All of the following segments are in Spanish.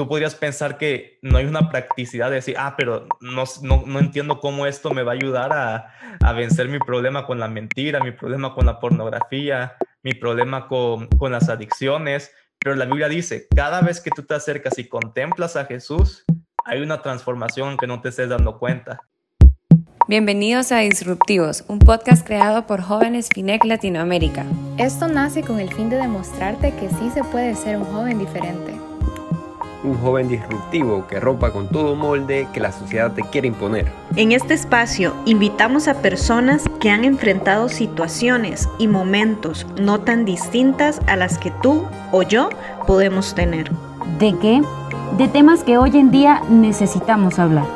tú podrías pensar que no hay una practicidad de decir, ah, pero no, no, entiendo cómo esto me va a ayudar a, a, vencer mi problema con la mentira, mi problema con la pornografía, mi problema con, con las adicciones. Pero la Biblia dice, cada vez que tú te acercas y contemplas a Jesús, hay una transformación que no te estés dando cuenta. Bienvenidos a Disruptivos, un podcast creado por jóvenes FINEC Latinoamérica. Esto nace con el fin de demostrarte que sí se puede ser un joven diferente. Un joven disruptivo que rompa con todo molde que la sociedad te quiere imponer. En este espacio invitamos a personas que han enfrentado situaciones y momentos no tan distintas a las que tú o yo podemos tener. ¿De qué? De temas que hoy en día necesitamos hablar.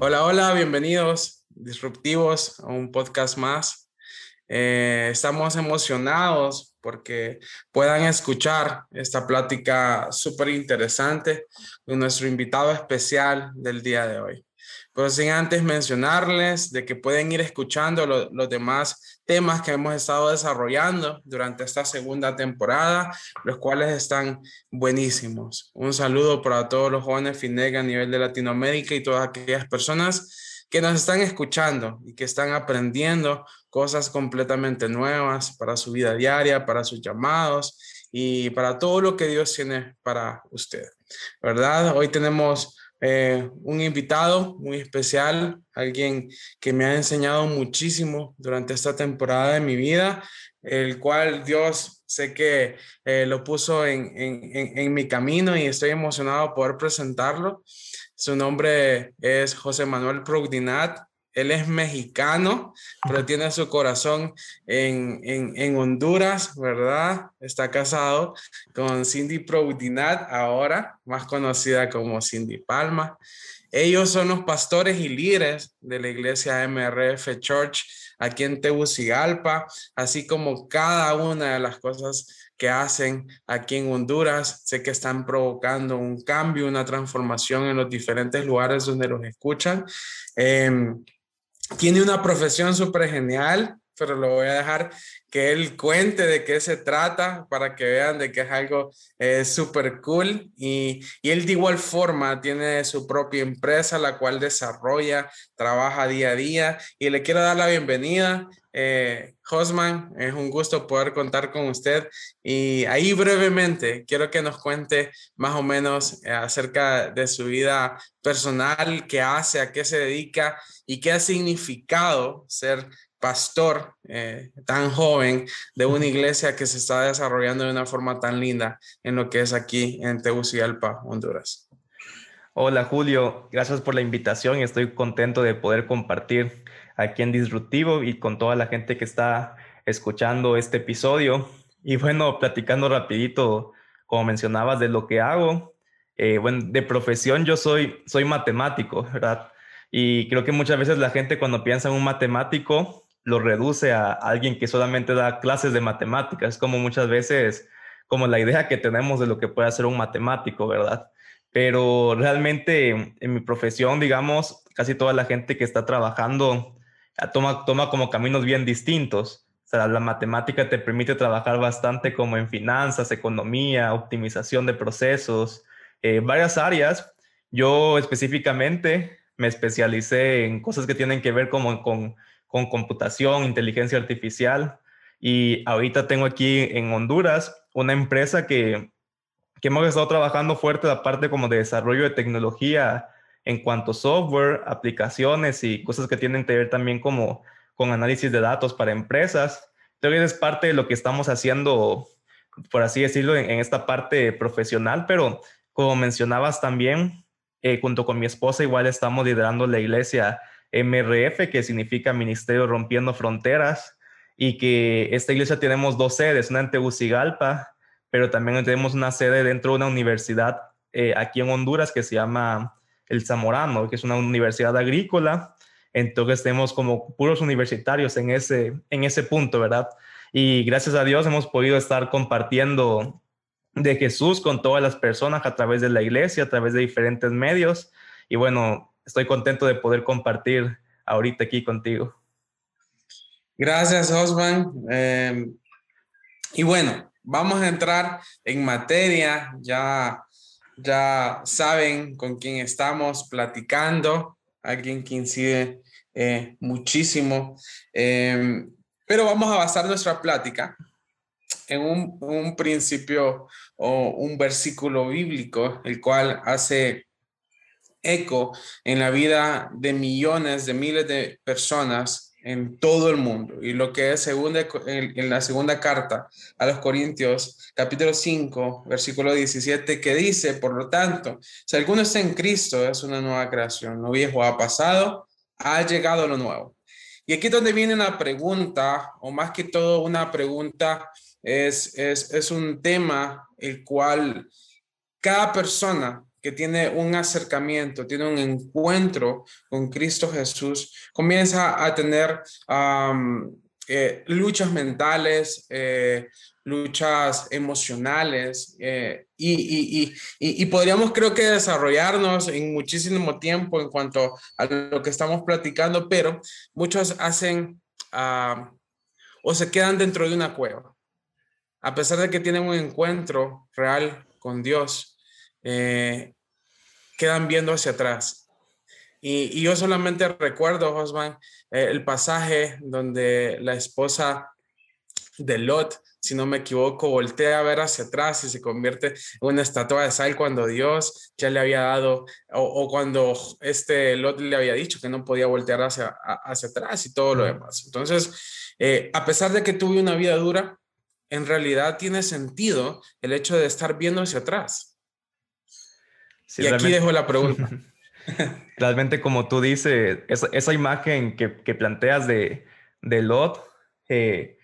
Hola, hola, bienvenidos disruptivos a un podcast más. Eh, estamos emocionados porque puedan escuchar esta plática súper interesante con nuestro invitado especial del día de hoy. Pero sin antes mencionarles de que pueden ir escuchando los demás temas que hemos estado desarrollando durante esta segunda temporada, los cuales están buenísimos. Un saludo para todos los jóvenes FINEG a nivel de Latinoamérica y todas aquellas personas que nos están escuchando y que están aprendiendo cosas completamente nuevas para su vida diaria, para sus llamados y para todo lo que Dios tiene para usted. ¿Verdad? Hoy tenemos eh, un invitado muy especial, alguien que me ha enseñado muchísimo durante esta temporada de mi vida, el cual Dios sé que eh, lo puso en, en, en, mi camino y estoy emocionado por poder presentarlo. Su nombre es José Manuel Progdinat. Él es mexicano, pero tiene su corazón en, en, en, Honduras, ¿verdad? Está casado con Cindy Proudinat, ahora más conocida como Cindy Palma. Ellos son los pastores y líderes de la iglesia MRF Church aquí en Tegucigalpa, así como cada una de las cosas que hacen aquí en Honduras. Sé que están provocando un cambio, una transformación en los diferentes lugares donde los escuchan. Eh, tiene una profesión súper genial, pero lo voy a dejar que él cuente de qué se trata para que vean de que es algo eh, súper cool. Y, y, él de igual forma tiene su propia empresa, la cual desarrolla, trabaja día a día. Y le quiero dar la bienvenida. Eh, Josman, es un gusto poder contar con usted. Y ahí brevemente quiero que nos cuente más o menos eh, acerca de su vida personal, qué hace, a qué se dedica y qué ha significado ser pastor eh, tan joven de una iglesia que se está desarrollando de una forma tan linda en lo que es aquí en Tegucigalpa, Honduras. Hola Julio, gracias por la invitación estoy contento de poder compartir aquí en Disruptivo y con toda la gente que está escuchando este episodio. Y bueno, platicando rapidito, como mencionabas, de lo que hago. Eh, bueno, de profesión yo soy, soy matemático, ¿verdad? Y creo que muchas veces la gente cuando piensa en un matemático lo reduce a alguien que solamente da clases de matemáticas. Como muchas veces, como la idea que tenemos de lo que puede hacer un matemático, ¿verdad? Pero realmente en mi profesión, digamos, casi toda la gente que está trabajando toma, toma como caminos bien distintos. O sea, la matemática te permite trabajar bastante como en finanzas, economía, optimización de procesos, eh, varias áreas. Yo específicamente me especialicé en cosas que tienen que ver como con con computación, inteligencia artificial. Y ahorita tengo aquí en Honduras una empresa que, que hemos estado trabajando fuerte la parte como de desarrollo de tecnología en cuanto a software, aplicaciones y cosas que tienen que ver también como con análisis de datos para empresas. Entonces es parte de lo que estamos haciendo, por así decirlo, en, esta parte profesional, pero como mencionabas también, eh, junto con mi esposa igual estamos liderando la iglesia MRF, que significa Ministerio Rompiendo Fronteras, y que esta iglesia tenemos dos sedes, una en Tegucigalpa, pero también tenemos una sede dentro de una universidad eh, aquí en Honduras que se llama El Zamorano, que es una universidad agrícola. Entonces tenemos como puros universitarios en ese, en ese punto, ¿verdad? Y gracias a Dios hemos podido estar compartiendo de Jesús con todas las personas a través de la iglesia, a través de diferentes medios. Y bueno, estoy contento de poder compartir ahorita aquí contigo. Gracias, Osman. Em, y bueno, vamos a entrar en materia. Ya, ya saben con quién estamos platicando, alguien que incide eh, muchísimo. Em, pero vamos a basar nuestra plática en un, un, principio o un versículo bíblico, el cual hace eco en la vida de millones, de miles de personas en todo el mundo. Y lo que es segunda, en, la segunda carta a los Corintios, capítulo 5, versículo 17, que dice, por lo tanto, si alguno está en Cristo, es una nueva creación. Lo viejo ha pasado, ha llegado lo nuevo. Y aquí es donde viene una pregunta, o más que todo una pregunta, es, es, es un tema el cual cada persona que tiene un acercamiento, tiene un encuentro con Cristo Jesús, comienza a tener eh, luchas mentales, eh, luchas emocionales eh, y, podríamos creo que desarrollarnos en muchísimo tiempo en cuanto a lo que estamos platicando, pero muchos hacen o se quedan dentro de una cueva. A pesar de que tienen un encuentro real con Dios, eh, quedan viendo hacia atrás. Y, yo solamente recuerdo, Osman, eh, el pasaje donde la esposa de Lot, si no me equivoco, voltea a ver hacia atrás y se convierte en una estatua de sal cuando Dios ya le había dado, o, cuando este Lot le había dicho que no podía voltear hacia, hacia atrás y todo lo demás. Entonces, eh, a pesar de que tuve una vida dura, en realidad tiene sentido el hecho de estar viendo hacia atrás y aquí dejo la pregunta. realmente, como tú dices, esa, imagen que, planteas de, de Lot, eh,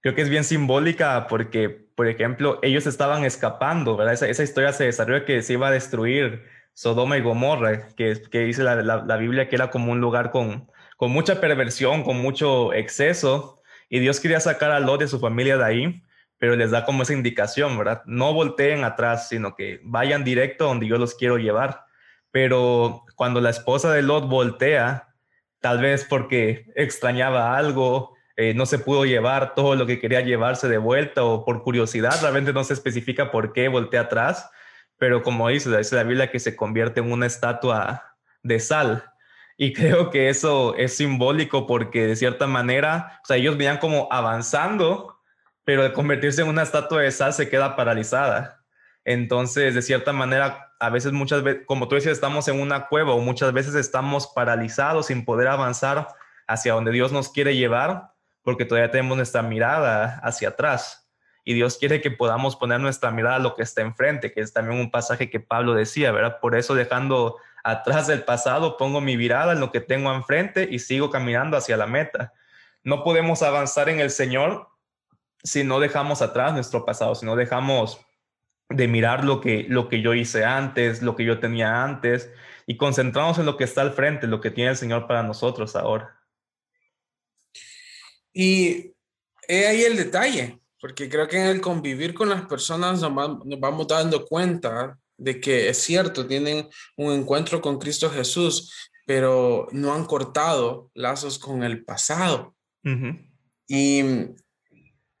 creo que es bien simbólica porque, por ejemplo, ellos estaban escapando, ¿verdad? Esa, historia se desarrolla que se iba a destruir Sodoma y Gomorra, que, que dice la, la, Biblia que era como un lugar con, con mucha perversión, con mucho exceso, y Dios quería sacar a Lot a su familia de ahí pero les da como esa indicación, ¿verdad? No volteen atrás, sino que vayan directo donde yo los quiero llevar. Pero cuando la esposa de Lot voltea, tal vez porque extrañaba algo, eh, no se pudo llevar todo lo que quería llevarse de vuelta o por curiosidad, realmente no se especifica por qué voltea atrás, pero como dice, dice la Biblia que se convierte en una estatua de sal. Y creo que eso es simbólico porque de cierta manera, o sea, ellos venían como avanzando pero de convertirse en una estatua de sal se queda paralizada. Entonces, de cierta manera, a veces, muchas veces, como tú decías, estamos en una cueva o muchas veces estamos paralizados sin poder avanzar hacia donde Dios nos quiere llevar porque todavía tenemos nuestra mirada hacia atrás. Y Dios quiere que podamos poner nuestra mirada a lo que está enfrente, que es también un pasaje que Pablo decía, ¿verdad? Por eso dejando atrás del pasado, pongo mi mirada en lo que tengo enfrente y sigo caminando hacia la meta. No podemos avanzar en el Señor si no dejamos atrás nuestro pasado, si no dejamos de mirar lo que, lo que yo hice antes, lo que yo tenía antes, y concentramos en lo que está al frente, lo que tiene el Señor para nosotros ahora. Y he ahí el detalle, porque creo que en el convivir con las personas nos, vamos dando cuenta de que es cierto, tienen un encuentro con Cristo Jesús, pero no han cortado lazos con el pasado. Y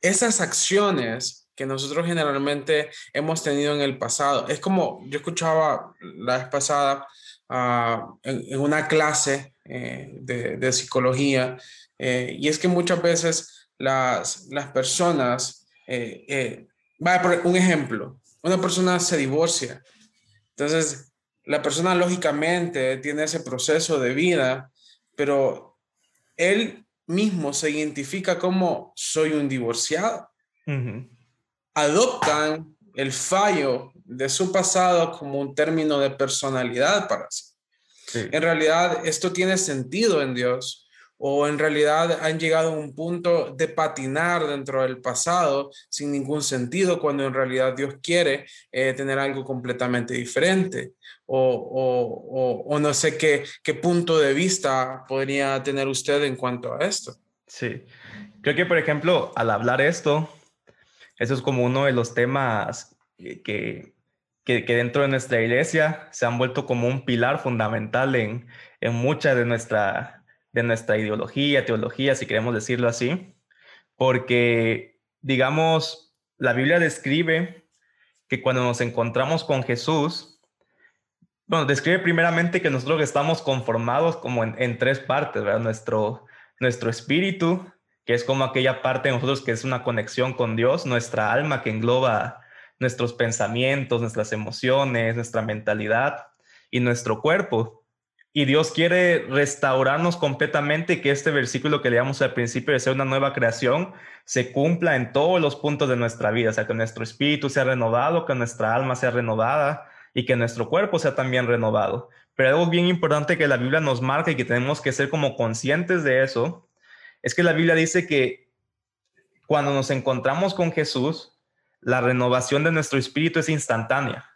esas acciones que nosotros generalmente hemos tenido en el pasado, es como yo escuchaba la vez pasada ah, en, una clase eh, de, psicología, eh, y es que muchas veces las, las personas, eh, va a poner un ejemplo, una persona se divorcia, entonces la persona lógicamente tiene ese proceso de vida, pero él mismo se identifica como soy un divorciado. Adoptan el fallo de su pasado como un término de personalidad para sí. En realidad, esto tiene sentido en Dios o en realidad han llegado a un punto de patinar dentro del pasado sin ningún sentido cuando en realidad Dios quiere eh, tener algo completamente diferente o, o, no sé qué, qué punto de vista podría tener usted en cuanto a esto. Sí, creo que por ejemplo al hablar esto, eso es como uno de los temas que, que, que dentro de nuestra iglesia se han vuelto como un pilar fundamental en, en mucha de nuestra de nuestra ideología, teología, si queremos decirlo así, porque, digamos, la Biblia describe que cuando nos encontramos con Jesús, bueno, describe primeramente que nosotros estamos conformados como en, tres partes, ¿verdad? Nuestro, nuestro espíritu, que es como aquella parte de nosotros que es una conexión con Dios, nuestra alma que engloba nuestros pensamientos, nuestras emociones, nuestra mentalidad y nuestro cuerpo, y Dios quiere restaurarnos completamente y que este versículo que leíamos al principio de ser una nueva creación se cumpla en todos los puntos de nuestra vida, o sea, que nuestro espíritu sea renovado, que nuestra alma sea renovada y que nuestro cuerpo sea también renovado. Pero algo bien importante que la Biblia nos marca y que tenemos que ser como conscientes de eso, es que la Biblia dice que cuando nos encontramos con Jesús, la renovación de nuestro espíritu es instantánea.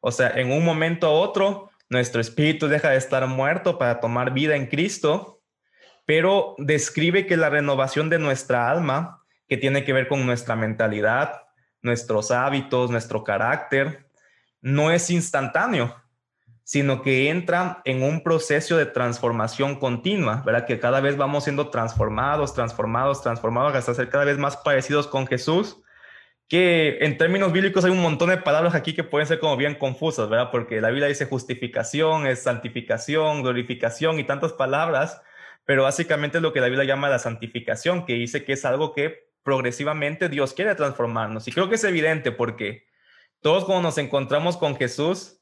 O sea, en un momento a otro, nuestro espíritu deja de estar muerto para tomar vida en Cristo, pero describe que la renovación de nuestra alma, que tiene que ver con nuestra mentalidad, nuestros hábitos, nuestro carácter, no es instantáneo, sino que entra en un proceso de transformación continua, ¿verdad? Que cada vez vamos siendo transformados, transformados, transformados hasta ser cada vez más parecidos con Jesús que en términos bíblicos hay un montón de palabras aquí que pueden ser como bien confusas, ¿verdad? Porque la Biblia dice justificación, es santificación, glorificación y tantas palabras, pero básicamente es lo que la Biblia llama la santificación, que dice que es algo que progresivamente Dios quiere transformarnos. Y creo que es evidente porque todos cuando nos encontramos con Jesús,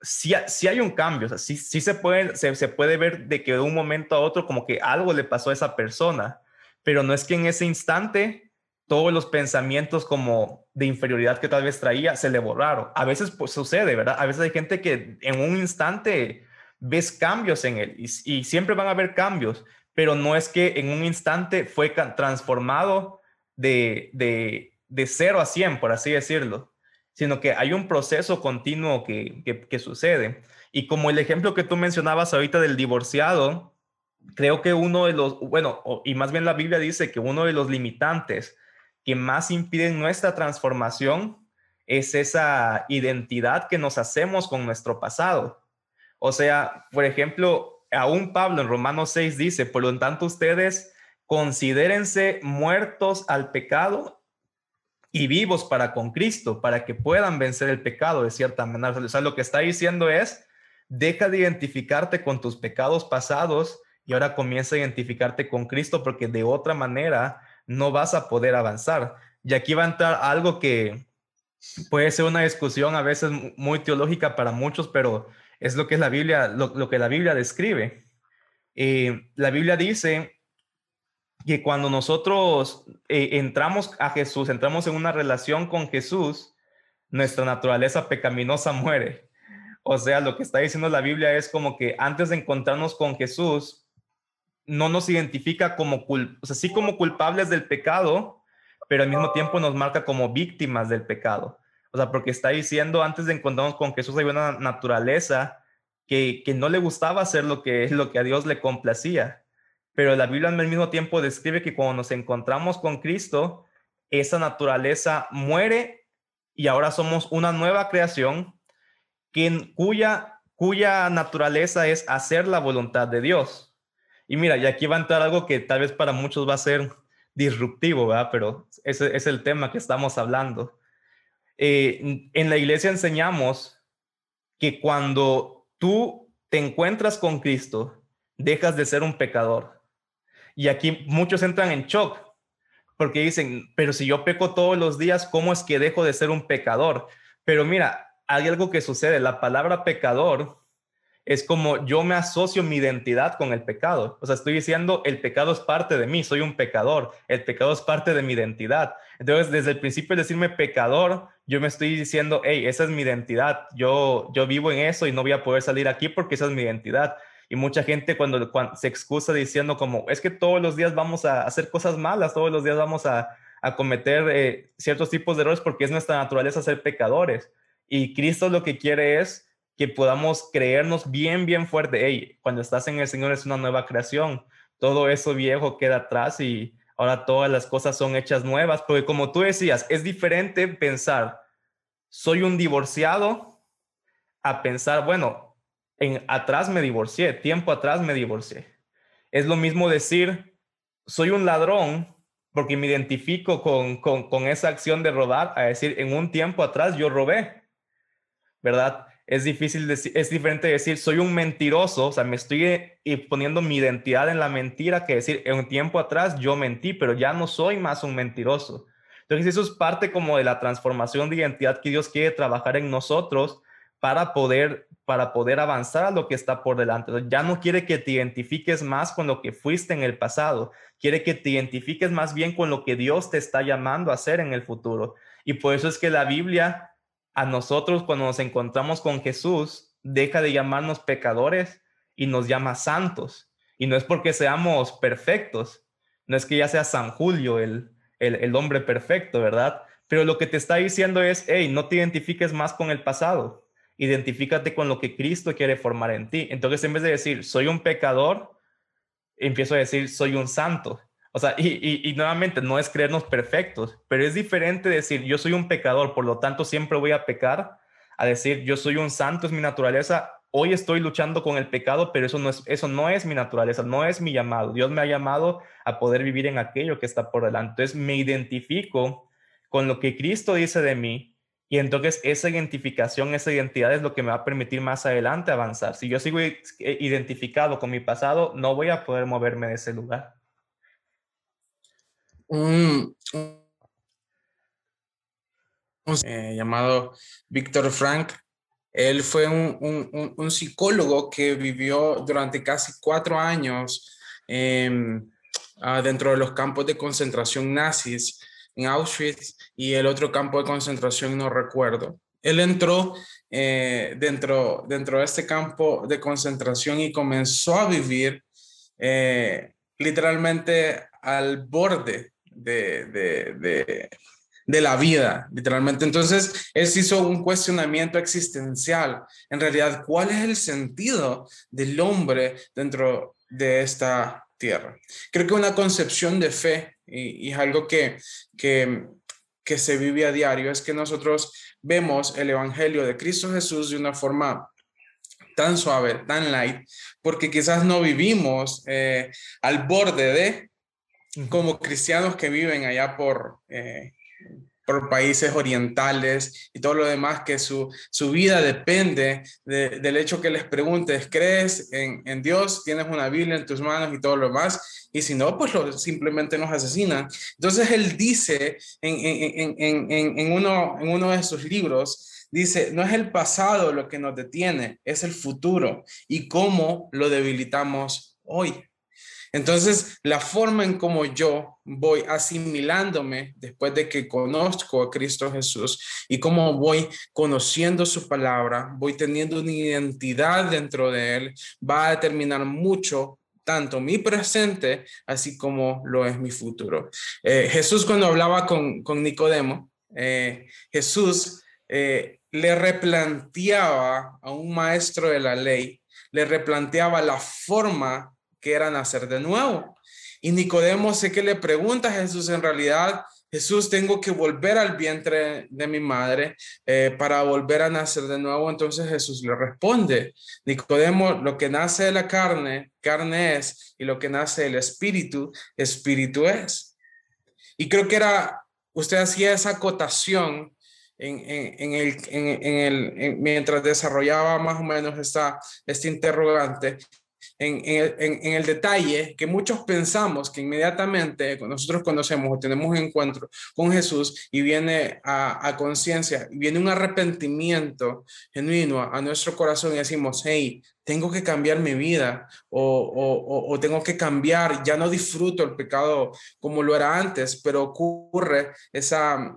sí, hay un cambio, o sea, sí, se, puede, se, se puede ver de que de un momento a otro como que algo le pasó a esa persona, pero no es que en ese instante todos los pensamientos como de inferioridad que tal vez traía se le borraron. A veces pues, sucede, ¿verdad? A veces hay gente que en un instante ves cambios en él y, siempre van a haber cambios, pero no es que en un instante fue transformado de, de, de 0 a 100, por así decirlo, sino que hay un proceso continuo que, que sucede. Y como el ejemplo que tú mencionabas ahorita del divorciado, creo que uno de los, bueno, y más bien la Biblia dice que uno de los limitantes que más impiden nuestra transformación es esa identidad que nos hacemos con nuestro pasado. O sea, por ejemplo, aún Pablo en Romanos 6 dice, por lo tanto ustedes considérense muertos al pecado y vivos para con Cristo, para que puedan vencer el pecado de cierta manera. O sea, lo que está diciendo es, deja de identificarte con tus pecados pasados y ahora comienza a identificarte con Cristo porque de otra manera no vas a poder avanzar. Y aquí va a entrar algo que puede ser una discusión a veces muy teológica para muchos, pero es lo que es la Biblia, lo, que la Biblia describe. Eh, la Biblia dice que cuando nosotros eh, entramos a Jesús, entramos en una relación con Jesús, nuestra naturaleza pecaminosa muere. O sea, lo que está diciendo la Biblia es como que antes de encontrarnos con Jesús, no nos identifica como, o sea, sí como culpables del pecado, pero al mismo tiempo nos marca como víctimas del pecado. O sea, porque está diciendo, antes de encontrarnos con Jesús, hay una naturaleza que, no le gustaba hacer lo que, lo que a Dios le complacía. Pero la Biblia al mismo tiempo describe que cuando nos encontramos con Cristo, esa naturaleza muere y ahora somos una nueva creación que, cuya, cuya naturaleza es hacer la voluntad de Dios. Y mira, y aquí va a entrar algo que tal vez para muchos va a ser disruptivo, ¿verdad? Pero ese es el tema que estamos hablando. Eh, en la iglesia enseñamos que cuando tú te encuentras con Cristo, dejas de ser un pecador. Y aquí muchos entran en shock porque dicen, pero si yo peco todos los días, ¿cómo es que dejo de ser un pecador? Pero mira, hay algo que sucede. La palabra pecador es como yo me asocio mi identidad con el pecado. O sea, estoy diciendo, el pecado es parte de mí, soy un pecador, el pecado es parte de mi identidad. Entonces, desde el principio de decirme pecador, yo me estoy diciendo, hey, esa es mi identidad, yo, yo vivo en eso y no voy a poder salir aquí porque esa es mi identidad. Y mucha gente cuando, se excusa diciendo como, es que todos los días vamos a hacer cosas malas, todos los días vamos a, cometer eh, ciertos tipos de errores porque es nuestra naturaleza ser pecadores. Y Cristo lo que quiere es que podamos creernos bien, bien fuerte. Hey, cuando estás en el Señor es una nueva creación. Todo eso viejo queda atrás y ahora todas las cosas son hechas nuevas. Porque como tú decías, es diferente pensar, soy un divorciado, a pensar, bueno, en atrás me divorcié, tiempo atrás me divorcié. Es lo mismo decir, soy un ladrón porque me identifico con, con, con esa acción de robar, a decir, en un tiempo atrás yo robé, ¿verdad? Es difícil decir, es diferente decir soy un mentiroso, o sea, me estoy eh, poniendo mi identidad en la mentira que decir en un tiempo atrás yo mentí, pero ya no soy más un mentiroso. Entonces eso es parte como de la transformación de identidad que Dios quiere trabajar en nosotros para poder para poder avanzar a lo que está por delante. Ya no quiere que te identifiques más con lo que fuiste en el pasado, quiere que te identifiques más bien con lo que Dios te está llamando a hacer en el futuro. Y por eso es que la Biblia a nosotros cuando nos encontramos con Jesús, deja de llamarnos pecadores y nos llama santos. Y no es porque seamos perfectos, no es que ya sea San Julio el, el, hombre perfecto, ¿verdad? Pero lo que te está diciendo es, hey, no te identifiques más con el pasado, identifícate con lo que Cristo quiere formar en ti. Entonces, en vez de decir, soy un pecador, empiezo a decir, soy un santo. O sea, y, nuevamente no es creernos perfectos, pero es diferente decir yo soy un pecador, por lo tanto siempre voy a pecar, a decir yo soy un santo, es mi naturaleza. Hoy estoy luchando con el pecado, pero eso no es, eso no es mi naturaleza, no es mi llamado. Dios me ha llamado a poder vivir en aquello que está por delante. Entonces me identifico con lo que Cristo dice de mí y entonces esa identificación, esa identidad es lo que me va a permitir más adelante avanzar. Si yo sigo identificado con mi pasado, no voy a poder moverme de ese lugar un, eh, llamado Víctor Frank. Él fue un, psicólogo que vivió durante casi cuatro años ah, dentro de los campos de concentración nazis en Auschwitz y el otro campo de concentración no recuerdo. Él entró eh, dentro, dentro de este campo de concentración y comenzó a vivir eh, literalmente al borde de, de, la vida, literalmente. Entonces, él se hizo un cuestionamiento existencial. En realidad, ¿cuál es el sentido del hombre dentro de esta tierra? Creo que una concepción de fe, y, es algo que, que, que se vive a diario, es que nosotros vemos el Evangelio de Cristo Jesús de una forma tan suave, tan light, porque quizás no vivimos eh, al borde de, como cristianos que viven allá por, eh, por países orientales y todo lo demás, que su, su vida depende del hecho que les preguntes, ¿crees en, en, Dios? ¿Tienes una Biblia en tus manos y todo lo demás? Y si no, pues lo, simplemente nos asesinan. Entonces él dice en, en, en, uno, en uno de sus libros, dice, no es el pasado lo que nos detiene, es el futuro y cómo lo debilitamos hoy. Entonces, la forma en cómo yo voy asimilándome después de que conozco a Cristo Jesús y cómo voy conociendo su palabra, voy teniendo una identidad dentro de él, va a determinar mucho tanto mi presente, así como lo es mi futuro. Eh, Jesús cuando hablaba con, Nicodemo, eh, Jesús eh, le replanteaba a un maestro de la ley, le replanteaba la forma que era nacer de nuevo. Y Nicodemo sé que le pregunta a Jesús en realidad, Jesús, tengo que volver al vientre de mi madre eh, para volver a nacer de nuevo. Entonces Jesús le responde, Nicodemo, lo que nace de la carne, carne es, y lo que nace del espíritu, espíritu es. Y creo que era, usted hacía esa acotación en, en, el, en el mientras desarrollaba más o menos esta, este interrogante en, el detalle que muchos pensamos que inmediatamente nosotros conocemos o tenemos un encuentro con Jesús y viene a, conciencia y viene un arrepentimiento genuino a, nuestro corazón y decimos, hey, tengo que cambiar mi vida o, tengo que cambiar, ya no disfruto el pecado como lo era antes, pero ocurre esa,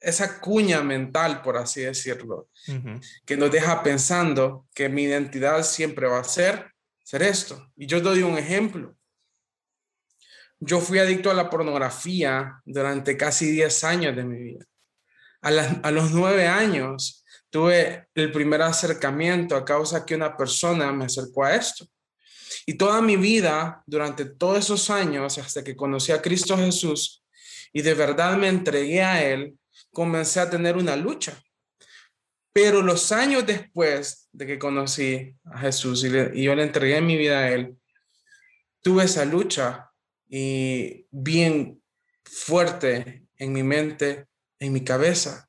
esa cuña mental, por así decirlo, que nos deja pensando que mi identidad siempre va a ser ser esto. Y yo doy un ejemplo. Yo fui adicto a la pornografía durante casi 10 años de mi vida. A, a los 9 años tuve el primer acercamiento a causa que una persona me acercó a esto. Y toda mi vida, durante todos esos años, hasta que conocí a Cristo Jesús y de verdad me entregué a Él, comencé a tener una lucha. Pero los años después de que conocí a Jesús y, yo le entregué mi vida a Él, tuve esa lucha y bien fuerte en mi mente, en mi cabeza,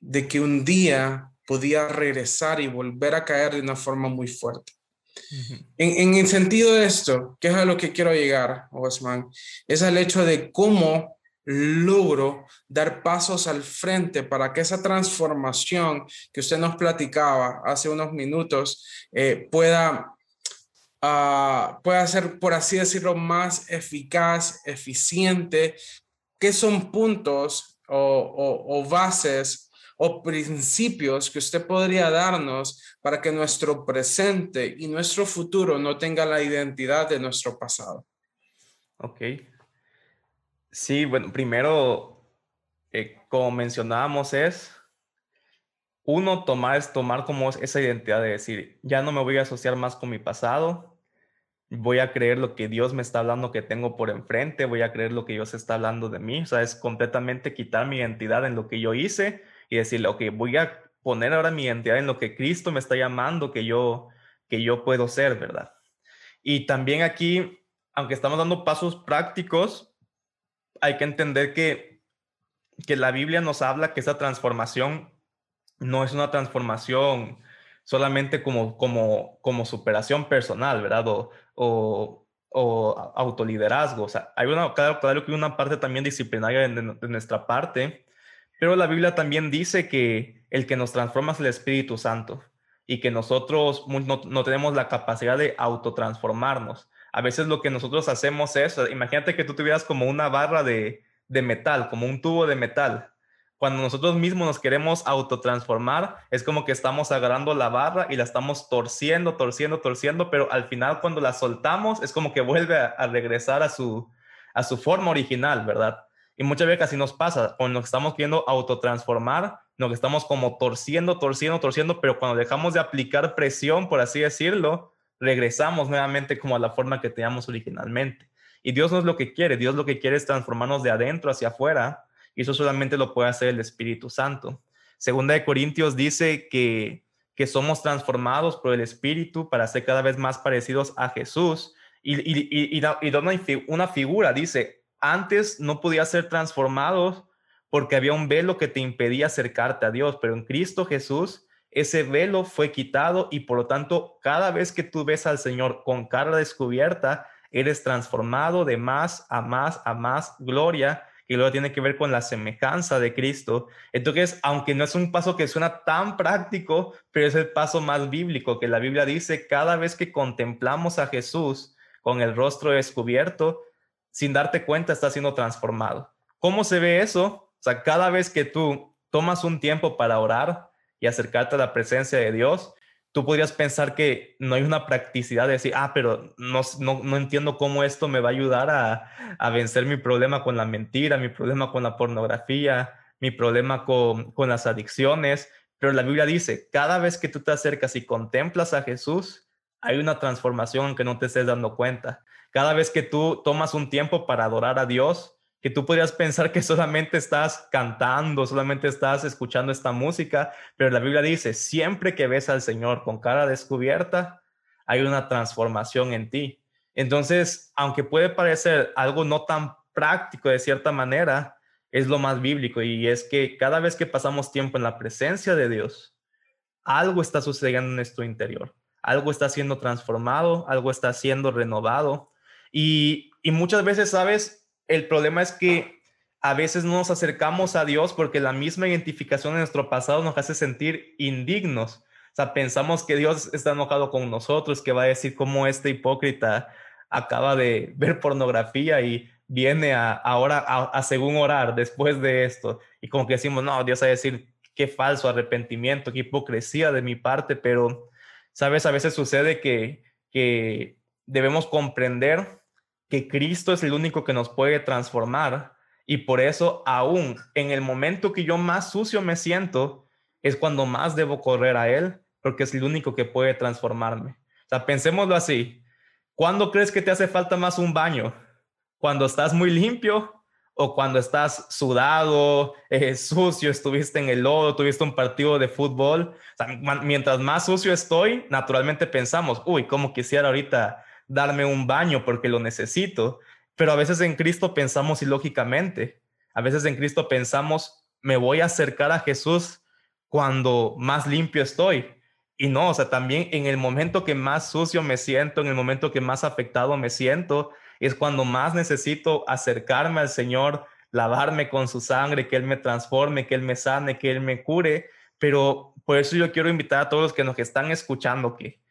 de que un día podía regresar y volver a caer de una forma muy fuerte. en, el sentido de esto, que es a lo que quiero llegar, Osman, es al hecho de cómo logro dar pasos al frente para que esa transformación que usted nos platicaba hace unos minutos eh, pueda, uh, pueda ser, por así decirlo, más eficaz, eficiente. ¿Qué son puntos o, bases o principios que usted podría darnos para que nuestro presente y nuestro futuro no tenga la identidad de nuestro pasado? Ok. Sí, bueno, primero, eh, como mencionábamos, es uno, tomar, es tomar como esa identidad de decir, ya no me voy a asociar más con mi pasado, voy a creer lo que Dios me está hablando que tengo por enfrente, voy a creer lo que Dios está hablando de mí, o sea, es completamente quitar mi identidad en lo que yo hice y decirle, ok, voy a poner ahora mi identidad en lo que Cristo me está llamando que yo, que yo puedo ser, ¿verdad? Y también aquí, aunque estamos dando pasos prácticos, hay que entender que, que la Biblia nos habla que esa transformación no es una transformación solamente como, como, como superación personal, ¿verdad? O, o, o autoliderazgo. O sea, hay una, claro, claro que hay una parte también disciplinaria de, nuestra parte, pero la Biblia también dice que el que nos transforma es el Espíritu Santo y que nosotros no, no tenemos la capacidad de autotransformarnos a veces lo que nosotros hacemos es, imagínate que tú tuvieras como una barra de, metal, como un tubo de metal. Cuando nosotros mismos nos queremos autotransformar, es como que estamos agarrando la barra y la estamos torciendo, torciendo, torciendo, pero al final cuando la soltamos es como que vuelve a, regresar a su, a su forma original, ¿verdad? Y muchas veces así nos pasa, cuando nos estamos queriendo autotransformar, nos estamos como torciendo, torciendo, torciendo, pero cuando dejamos de aplicar presión, por así decirlo, regresamos nuevamente como a la forma que teníamos originalmente. Y Dios no es lo que quiere, Dios lo que quiere es transformarnos de adentro hacia afuera, y eso solamente lo puede hacer el Espíritu Santo. Segunda de Corintios dice que, que somos transformados por el Espíritu para ser cada vez más parecidos a Jesús. Y, y, y, da una figura, dice, antes no podía ser transformados porque había un velo que te impedía acercarte a Dios, pero en Cristo Jesús ese velo fue quitado y por lo tanto cada vez que tú ves al Señor con cara descubierta, eres transformado de más a más a más gloria, que luego tiene que ver con la semejanza de Cristo. Entonces, aunque no es un paso que suena tan práctico, pero es el paso más bíblico, que la Biblia dice, cada vez que contemplamos a Jesús con el rostro descubierto, sin darte cuenta, está siendo transformado. ¿Cómo se ve eso? O sea, cada vez que tú tomas un tiempo para orar, y acercarte a la presencia de Dios, tú podrías pensar que no hay una practicidad de decir, ah, pero no, no, entiendo cómo esto me va a ayudar a, a, vencer mi problema con la mentira, mi problema con la pornografía, mi problema con, con las adicciones. Pero la Biblia dice, cada vez que tú te acercas y contemplas a Jesús, hay una transformación que no te estés dando cuenta. Cada vez que tú tomas un tiempo para adorar a Dios, que tú podrías pensar que solamente estás cantando, solamente estás escuchando esta música, pero la Biblia dice, siempre que ves al Señor con cara descubierta, hay una transformación en ti. Entonces, aunque puede parecer algo no tan práctico de cierta manera, es lo más bíblico y es que cada vez que pasamos tiempo en la presencia de Dios, algo está sucediendo en nuestro interior, algo está siendo transformado, algo está siendo renovado y, y muchas veces, sabes, el problema es que a veces no nos acercamos a Dios porque la misma identificación de nuestro pasado nos hace sentir indignos. O sea, pensamos que Dios está enojado con nosotros, que va a decir cómo este hipócrita acaba de ver pornografía y viene a, ahora a, según orar después de esto. Y como que decimos, no, Dios va a decir qué falso arrepentimiento, qué hipocresía de mi parte, pero, ¿sabes? A veces sucede que, que debemos comprender que Cristo es el único que nos puede transformar y por eso aún en el momento que yo más sucio me siento es cuando más debo correr a Él porque es el único que puede transformarme. O sea, pensémoslo así. ¿Cuándo crees que te hace falta más un baño? ¿Cuando estás muy limpio o cuando estás sudado, eh, sucio, estuviste en el lodo, tuviste un partido de fútbol? Mientras más sucio estoy, naturalmente pensamos, uy, ¿cómo quisiera ahorita darme un baño porque lo necesito, pero a veces en Cristo pensamos ilógicamente. A veces en Cristo pensamos, me voy a acercar a Jesús cuando más limpio estoy. Y no, o sea, también en el momento que más sucio me siento, en el momento que más afectado me siento, es cuando más necesito acercarme al Señor, lavarme con su sangre, que Él me transforme, que Él me sane, que Él me cure. Pero por eso yo quiero invitar a todos los que nos están escuchando que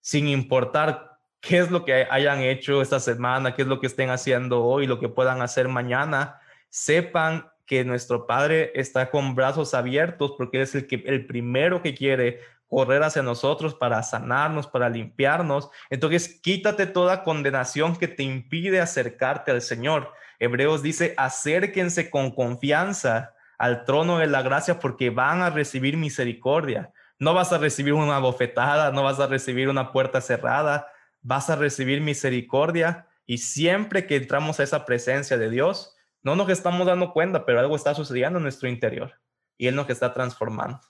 sin importar qué es lo que hayan hecho esta semana, qué es lo que estén haciendo hoy, lo que puedan hacer mañana, sepan que nuestro Padre está con brazos abiertos porque es el, que, el primero que quiere correr hacia nosotros para sanarnos, para limpiarnos. Entonces, quítate toda condenación que te impide acercarte al Señor. Hebreos dice, acérquense con confianza al trono de la gracia porque van a recibir misericordia. No vas a recibir una bofetada, no vas a recibir una puerta cerrada, vas a recibir misericordia y siempre que entramos a esa presencia de Dios, no nos estamos dando cuenta, pero algo está sucediendo en nuestro interior y Él nos está transformando.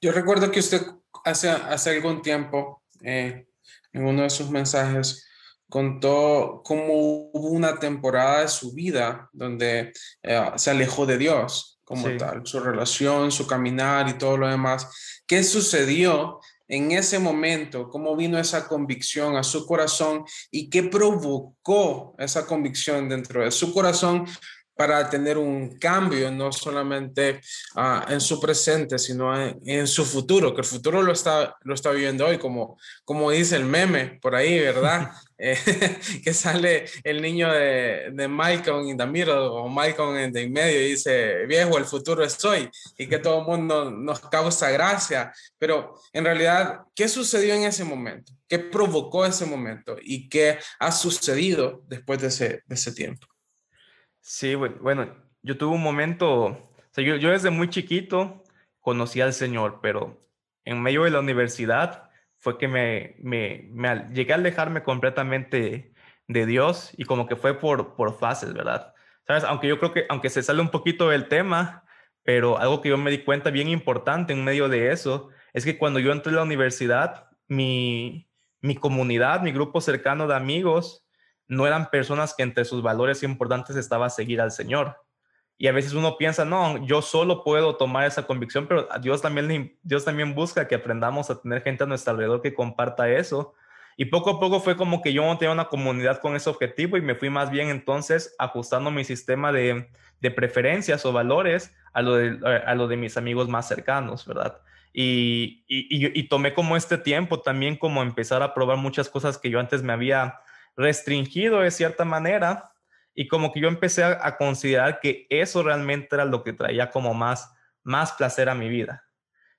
Yo recuerdo que usted hace, hace algún tiempo, eh, en uno de sus mensajes, contó cómo hubo una temporada de su vida donde eh, se alejó de Dios como tal, su relación, su caminar y todo lo demás. ¿Qué sucedió en ese momento? ¿Cómo vino esa convicción a su corazón y qué provocó esa convicción dentro de su corazón para tener un cambio, no solamente ah, en su presente, sino en, su futuro, que el futuro lo está, lo está viviendo hoy, como, como dice el meme por ahí, ¿verdad? Eh, que sale el niño de, de Malcolm in the middle o Malcolm en the medio y dice, viejo, el futuro es hoy, y que todo el mundo nos causa gracia, pero en realidad, ¿qué sucedió en ese momento? ¿Qué provocó ese momento? ¿Y qué ha sucedido después de ese, de ese tiempo? Sí, bueno, yo tuve un momento, o sea, yo, yo desde muy chiquito conocí al Señor, pero en medio de la universidad fue que me, me, me llegué a alejarme completamente de Dios y como que fue por, por fases, ¿verdad? ¿Sabes? Aunque yo creo que, aunque se sale un poquito del tema, pero algo que yo me di cuenta bien importante en medio de eso, es que cuando yo entré a la universidad, mi, mi comunidad, mi grupo cercano de amigos, no eran personas que entre sus valores importantes estaba seguir al Señor. Y a veces uno piensa, no, yo solo puedo tomar esa convicción, pero Dios también, Dios también busca que aprendamos a tener gente a nuestro alrededor que comparta eso. Y poco a poco fue como que yo no tenía una comunidad con ese objetivo y me fui más bien entonces ajustando mi sistema de, preferencias o valores a lo, de, a lo de mis amigos más cercanos, ¿verdad? Y, y tomé como este tiempo también como empezar a probar muchas cosas que yo antes me había restringido de cierta manera y como que yo empecé a, considerar que eso realmente era lo que traía como más, más placer a mi vida.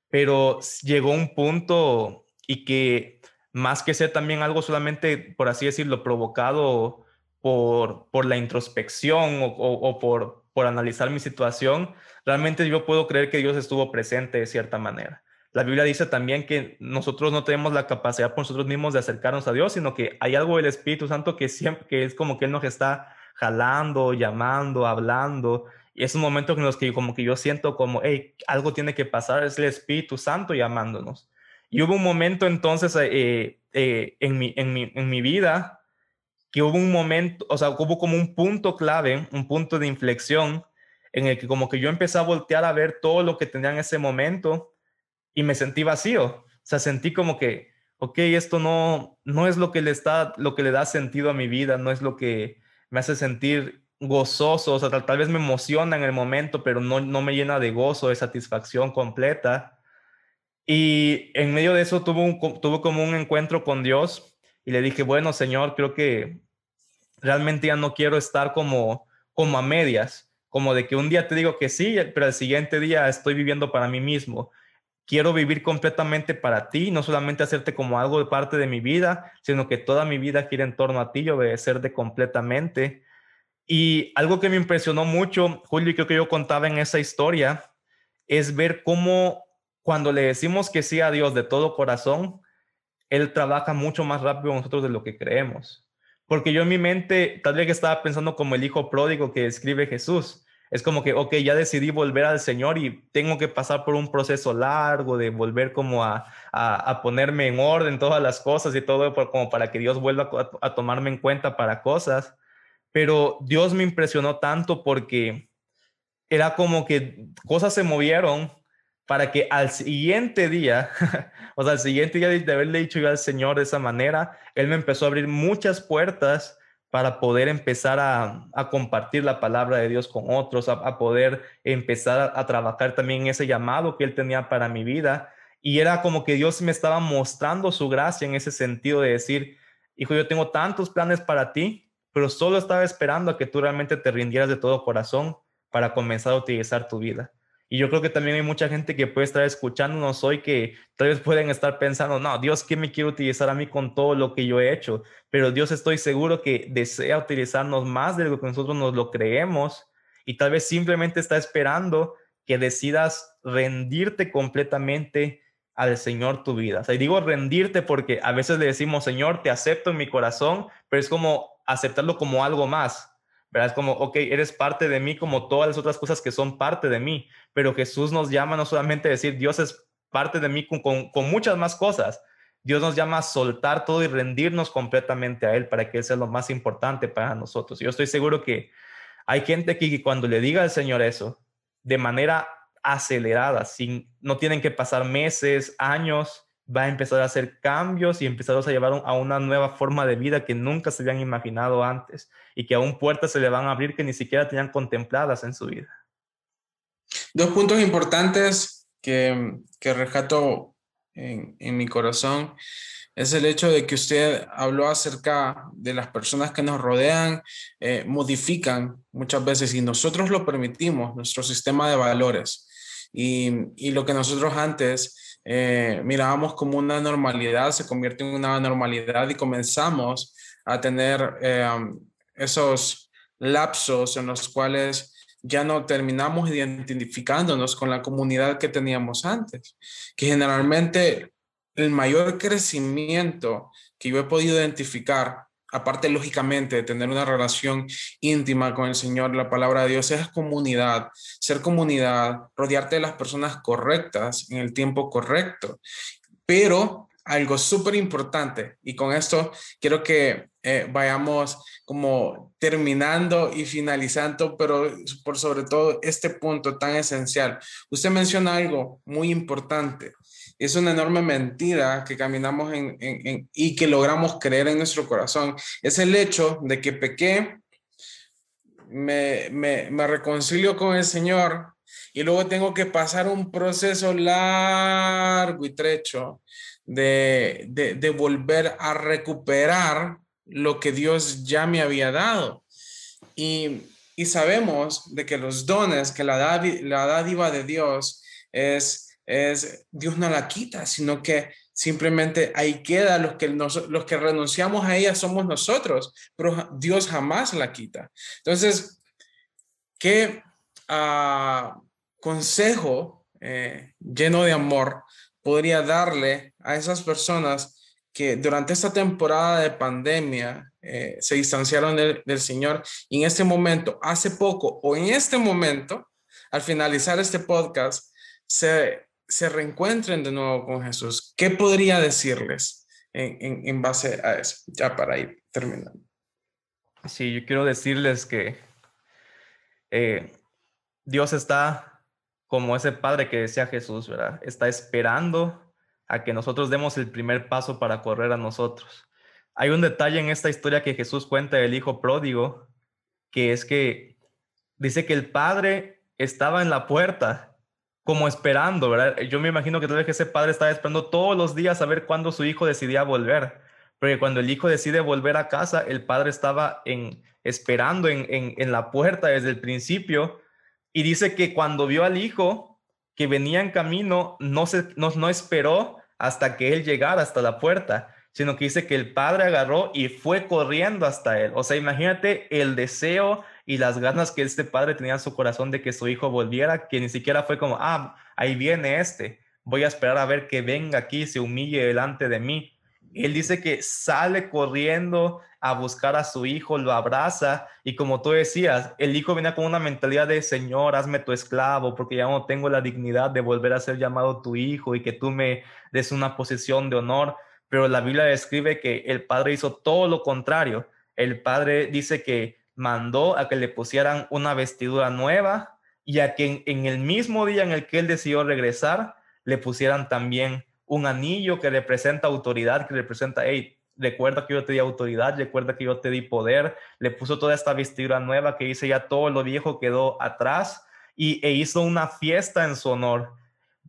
Pero llegó un punto y que más que ser también algo solamente, por así decirlo, provocado por, por la introspección o, o por, por analizar mi situación, realmente yo puedo creer que Dios estuvo presente de cierta manera. La Biblia dice también que nosotros no tenemos la capacidad por nosotros mismos de acercarnos a Dios, sino que hay algo del Espíritu Santo que siempre que es como que Él nos está jalando, llamando, hablando. Y es un momento en los que como que yo siento como, hey, algo tiene que pasar, es el Espíritu Santo llamándonos. Y hubo un momento entonces eh, eh, en, mi, en, mi, en mi vida que hubo un momento, o sea, hubo como un punto clave, un punto de inflexión en el que como que yo empecé a voltear a ver todo lo que tenía en ese momento y me sentí vacío. O sea, sentí como que, ok, esto no, no es lo que le está, lo que le da sentido a mi vida, no es lo que me hace sentir gozoso, o sea, tal, vez me emociona en el momento, pero no, no me llena de gozo, de satisfacción completa. Y en medio de eso tuvo, un, tuvo como un encuentro con Dios y le dije, bueno, Señor, creo que realmente ya no quiero estar como, como a medias, como de que un día te digo que sí, pero el siguiente día estoy viviendo para mí mismo quiero vivir completamente para ti, no solamente hacerte como algo de parte de mi vida, sino que toda mi vida gira en torno a ti y obedecerte completamente. Y algo que me impresionó mucho, Julio, y creo que yo contaba en esa historia, es ver cómo cuando le decimos que sí a Dios de todo corazón, Él trabaja mucho más rápido nosotros de lo que creemos. Porque yo en mi mente tal vez estaba pensando como el hijo pródigo que escribe Jesús. Es como que, ok, ya decidí volver al Señor y tengo que pasar por un proceso largo de volver como a, a, ponerme en orden todas las cosas y todo como para que Dios vuelva a, a tomarme en cuenta para cosas. Pero Dios me impresionó tanto porque era como que cosas se movieron para que al siguiente día, o sea, al siguiente día de haberle dicho yo al Señor de esa manera, Él me empezó a abrir muchas puertas para poder empezar a, compartir la palabra de Dios con otros, a, poder empezar a, trabajar también ese llamado que Él tenía para mi vida. Y era como que Dios me estaba mostrando su gracia en ese sentido de decir, hijo, yo tengo tantos planes para ti, pero solo estaba esperando a que tú realmente te rindieras de todo corazón para comenzar a utilizar tu vida. Y yo creo que también hay mucha gente que puede estar escuchándonos hoy que tal vez pueden estar pensando, no, Dios, ¿qué me quiere utilizar a mí con todo lo que yo he hecho? Pero Dios estoy seguro que desea utilizarnos más de lo que nosotros nos lo creemos y tal vez simplemente está esperando que decidas rendirte completamente al Señor tu vida. O sea, y digo rendirte porque a veces le decimos, Señor, te acepto en mi corazón, pero es como aceptarlo como algo más ¿verdad? Es como, ok, eres parte de mí como todas las otras cosas que son parte de mí, pero Jesús nos llama no solamente a decir, Dios es parte de mí con, con, muchas más cosas, Dios nos llama a soltar todo y rendirnos completamente a Él para que Él sea lo más importante para nosotros. Yo estoy seguro que hay gente aquí que cuando le diga al Señor eso, de manera acelerada, sin, no tienen que pasar meses, años, va a empezar a hacer cambios y empezar a llevar a una nueva forma de vida que nunca se habían imaginado antes y que aún puertas se le van a abrir que ni siquiera tenían contempladas en su vida. Dos puntos importantes que, que rescato en, en mi corazón es el hecho de que usted habló acerca de las personas que nos rodean, eh, modifican muchas veces y nosotros lo permitimos, nuestro sistema de valores. Y, y lo que nosotros antes eh, mirábamos como una normalidad, se convierte en una normalidad y comenzamos a tener eh, esos lapsos en los cuales ya no terminamos identificándonos con la comunidad que teníamos antes, que generalmente el mayor crecimiento que yo he podido identificar aparte lógicamente de tener una relación íntima con el Señor, la palabra de Dios es comunidad, ser comunidad, rodearte de las personas correctas en el tiempo correcto. Pero algo súper importante, y con esto quiero que eh, vayamos como terminando y finalizando, pero por sobre todo este punto tan esencial. Usted menciona algo muy importante es una enorme mentira que caminamos en, y que logramos creer en nuestro corazón. Es el hecho de que pequé, me, me, reconcilio con el Señor y luego tengo que pasar un proceso largo y trecho de, de, volver a recuperar lo que Dios ya me había dado. Y, y sabemos de que los dones, que la, la dádiva de Dios es es Dios no la quita, sino que simplemente ahí queda, los que, los que renunciamos a ella somos nosotros, pero Dios jamás la quita. Entonces, ¿qué ah, consejo eh, lleno de amor podría darle a esas personas que durante esta temporada de pandemia eh, se distanciaron del Señor y en este momento, hace poco o en este momento, al finalizar este podcast, se se reencuentren de nuevo con Jesús, ¿qué podría decirles en, base a eso? Ya para ir terminando. Sí, yo quiero decirles que eh, Dios está como ese padre que decía Jesús, ¿verdad? Está esperando a que nosotros demos el primer paso para correr a nosotros. Hay un detalle en esta historia que Jesús cuenta del hijo pródigo, que es que dice que el padre estaba en la puerta como esperando, ¿verdad? Yo me imagino que tal vez ese padre estaba esperando todos los días a ver cuándo su hijo decidía volver. Porque cuando el hijo decide volver a casa, el padre estaba en, esperando en, en, la puerta desde el principio. Y dice que cuando vio al hijo que venía en camino, no, se, no, no esperó hasta que él llegara hasta la puerta, sino que dice que el padre agarró y fue corriendo hasta él. O sea, imagínate el deseo, y las ganas que este padre tenía en su corazón de que su hijo volviera, que ni siquiera fue como, ah, ahí viene este, voy a esperar a ver que venga aquí, se humille delante de mí. Él dice que sale corriendo a buscar a su hijo, lo abraza y como tú decías, el hijo viene con una mentalidad de Señor, hazme tu esclavo porque ya no tengo la dignidad de volver a ser llamado tu hijo y que tú me des una posición de honor. Pero la Biblia describe que el padre hizo todo lo contrario. El padre dice que mandó a que le pusieran una vestidura nueva y a que en, el mismo día en el que él decidió regresar, le pusieran también un anillo que representa autoridad, que representa, hey, recuerda que yo te di autoridad, recuerda que yo te di poder, le puso toda esta vestidura nueva que dice ya todo lo viejo quedó atrás y e hizo una fiesta en su honor,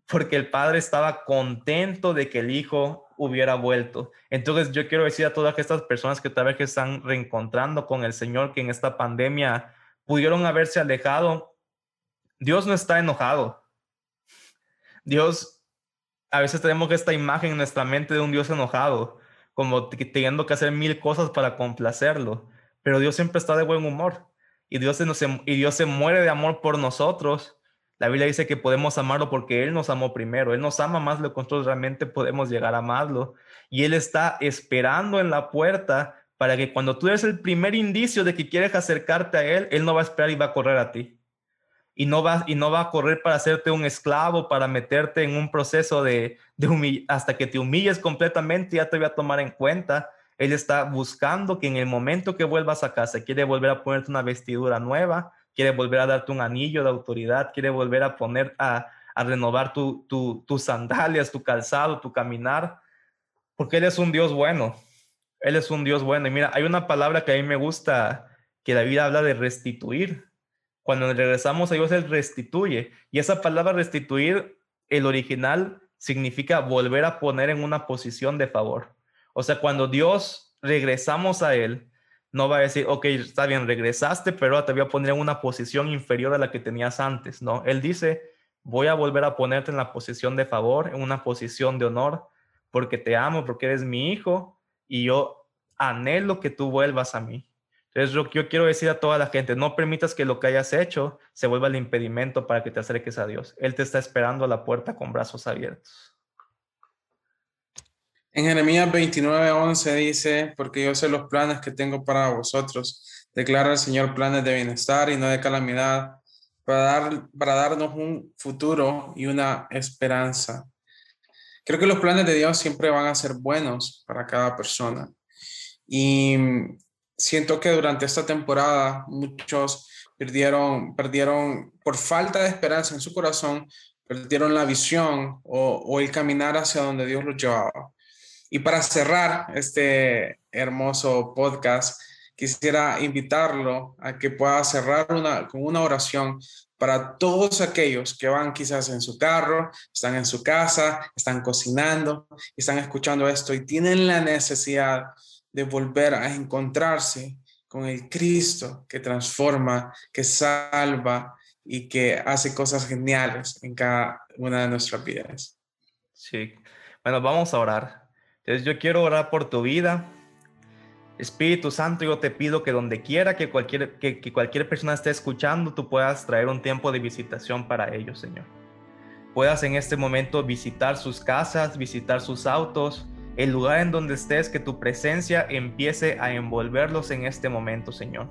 porque el padre estaba contento de que el hijo hubiera vuelto. Entonces yo quiero decir a todas estas personas que tal vez que están reencontrando con el Señor, que en esta pandemia pudieron haberse alejado, Dios no está enojado. Dios, a veces tenemos esta imagen en nuestra mente de un Dios enojado, como teniendo que hacer mil cosas para complacerlo, pero Dios siempre está de buen humor y Dios, se, y Dios se muere de amor por nosotros la Biblia dice que podemos amarlo porque Él nos amó primero. Él nos ama más lo que realmente podemos llegar a amarlo. Y Él está esperando en la puerta para que cuando tú eres el primer indicio de que quieres acercarte a Él, Él no va a esperar y va a correr a ti. Y no va, y no va a correr para hacerte un esclavo, para meterte en un proceso de, de hasta que te humilles completamente, ya te voy a tomar en cuenta. Él está buscando que en el momento que vuelvas a casa, quiere volver a ponerte una vestidura nueva, quiere volver a darte un anillo de autoridad, quiere volver a poner, a, renovar tu, tus sandalias, tu calzado, tu caminar, porque Él es un Dios bueno. Él es un Dios bueno. Y mira, hay una palabra que a mí me gusta, que David habla de restituir. Cuando regresamos a Dios, Él restituye. Y esa palabra restituir, el original, significa volver a poner en una posición de favor. O sea, cuando Dios regresamos a Él, no va a decir, ok, está bien, regresaste, pero te voy a poner en una posición inferior a la que tenías antes, ¿no? Él dice, voy a volver a ponerte en la posición de favor, en una posición de honor, porque te amo, porque eres mi hijo y yo anhelo que tú vuelvas a mí. Entonces, lo que yo quiero decir a toda la gente, no permitas que lo que hayas hecho se vuelva el impedimento para que te acerques a Dios. Él te está esperando a la puerta con brazos abiertos. En Jeremías 29, 11 dice, porque yo sé los planes que tengo para vosotros, declara el Señor planes de bienestar y no de calamidad, para, dar, para darnos un futuro y una esperanza. Creo que los planes de Dios siempre van a ser buenos para cada persona. Y siento que durante esta temporada muchos perdieron, perdieron por falta de esperanza en su corazón, perdieron la visión o, o el caminar hacia donde Dios los llevaba. Y para cerrar este hermoso podcast, quisiera invitarlo a que pueda cerrar una, con una oración para todos aquellos que van quizás en su carro, están en su casa, están cocinando, están escuchando esto y tienen la necesidad de volver a encontrarse con el Cristo que transforma, que salva y que hace cosas geniales en cada una de nuestras vidas. Sí, bueno, vamos a orar. Entonces yo quiero orar por tu vida. Espíritu Santo, yo te pido que donde quiera que cualquier, que, cualquier persona esté escuchando, tú puedas traer un tiempo de visitación para ellos, Señor. Puedas en este momento visitar sus casas, visitar sus autos, el lugar en donde estés, que tu presencia empiece a envolverlos en este momento, Señor.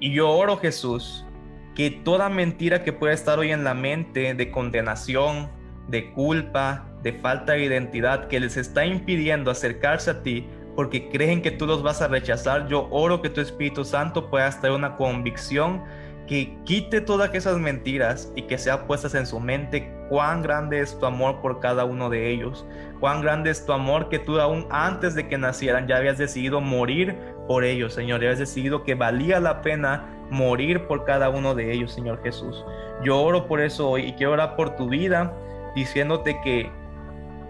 Y yo oro, Jesús, que toda mentira que pueda estar hoy en la mente de condenación, de culpa, de falta de identidad que les está impidiendo acercarse a ti porque creen que tú los vas a rechazar, yo oro que tu Espíritu Santo pueda traer una convicción que quite todas esas mentiras y que sea puestas en su mente cuán grande es tu amor por cada uno de ellos, cuán grande es tu amor que tú aún antes de que nacieran ya habías decidido morir por ellos, Señor, ya habías decidido que valía la pena morir por cada uno de ellos, Señor Jesús. Yo oro por eso hoy y quiero orar por tu vida diciéndote que,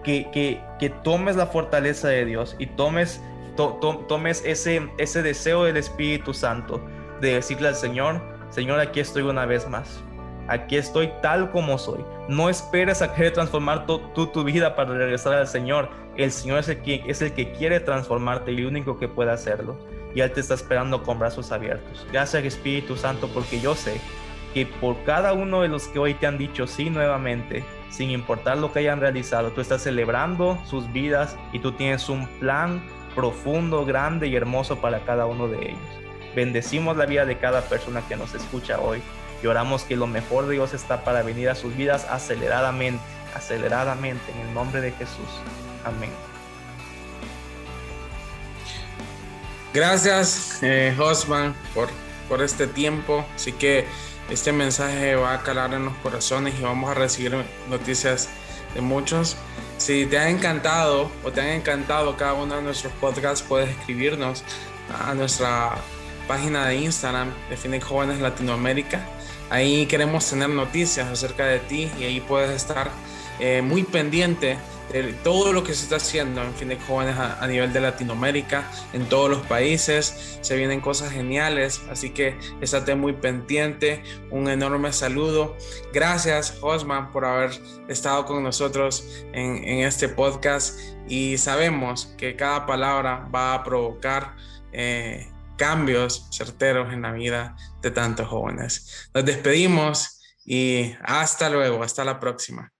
que, que, tomes la fortaleza de Dios y tomes, tomes ese, ese deseo del Espíritu Santo de decirle al Señor, Señor, aquí estoy una vez más. Aquí estoy tal como soy. No esperes a querer transformar tu, tu, vida para regresar al Señor. El Señor es el, que, es el que quiere transformarte y el único que puede hacerlo. Y Él te está esperando con brazos abiertos. Gracias Espíritu Santo porque yo sé que por cada uno de los que hoy te han dicho sí nuevamente, sin importar lo que hayan realizado, tú estás celebrando sus vidas y tú tienes un plan profundo, grande y hermoso para cada uno de ellos. Bendecimos la vida de cada persona que nos escucha hoy y oramos que lo mejor de Dios está para venir a sus vidas aceleradamente, aceleradamente, en el nombre de Jesús. Amén. Gracias, eh, por, por este tiempo. Así que este mensaje va a calar en los corazones y vamos a recibir noticias de muchos. Si te ha encantado o te han encantado cada uno de nuestros podcasts, puedes escribirnos a nuestra página de Instagram de Jóvenes Latinoamérica. Ahí queremos tener noticias acerca de ti y ahí puedes estar eh, muy pendiente todo lo que se está haciendo en fin de jóvenes a, nivel de Latinoamérica, en todos los países. Se vienen cosas geniales, así que estate muy pendiente. Un enorme saludo. Gracias, Osman, por haber estado con nosotros en, este podcast y sabemos que cada palabra va a provocar eh, cambios certeros en la vida de tantos jóvenes. Nos despedimos y hasta luego, hasta la próxima.